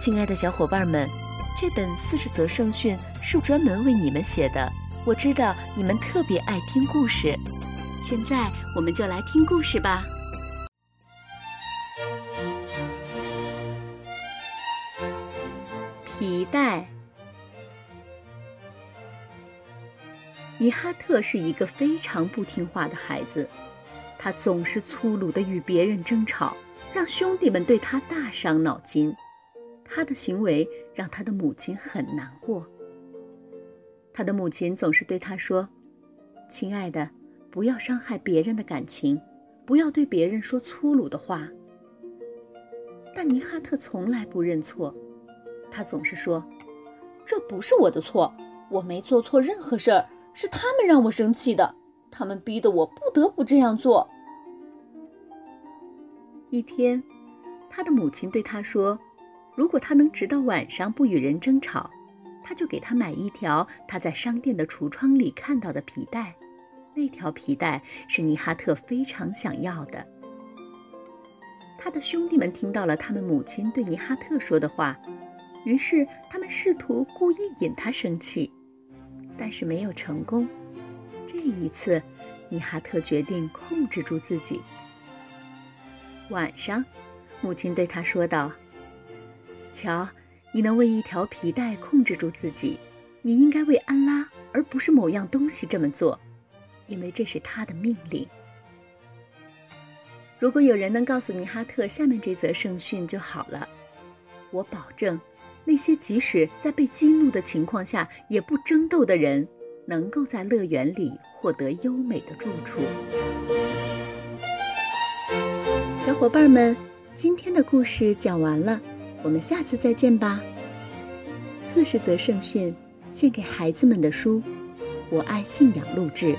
亲爱的小伙伴们，这本四十则圣训是专门为你们写的。我知道你们特别爱听故事，现在我们就来听故事吧。皮带。尼哈特是一个非常不听话的孩子，他总是粗鲁的与别人争吵，让兄弟们对他大伤脑筋。他的行为让他的母亲很难过。他的母亲总是对他说：“亲爱的，不要伤害别人的感情，不要对别人说粗鲁的话。”但尼哈特从来不认错，他总是说：“这不是我的错，我没做错任何事儿，是他们让我生气的，他们逼得我不得不这样做。”一天，他的母亲对他说。如果他能直到晚上不与人争吵，他就给他买一条他在商店的橱窗里看到的皮带。那条皮带是尼哈特非常想要的。他的兄弟们听到了他们母亲对尼哈特说的话，于是他们试图故意引他生气，但是没有成功。这一次，尼哈特决定控制住自己。晚上，母亲对他说道。瞧，你能为一条皮带控制住自己，你应该为安拉而不是某样东西这么做，因为这是他的命令。如果有人能告诉尼哈特下面这则圣训就好了，我保证，那些即使在被激怒的情况下也不争斗的人，能够在乐园里获得优美的住处。小伙伴们，今天的故事讲完了。我们下次再见吧。四十则圣训，献给孩子们的书，我爱信仰录制。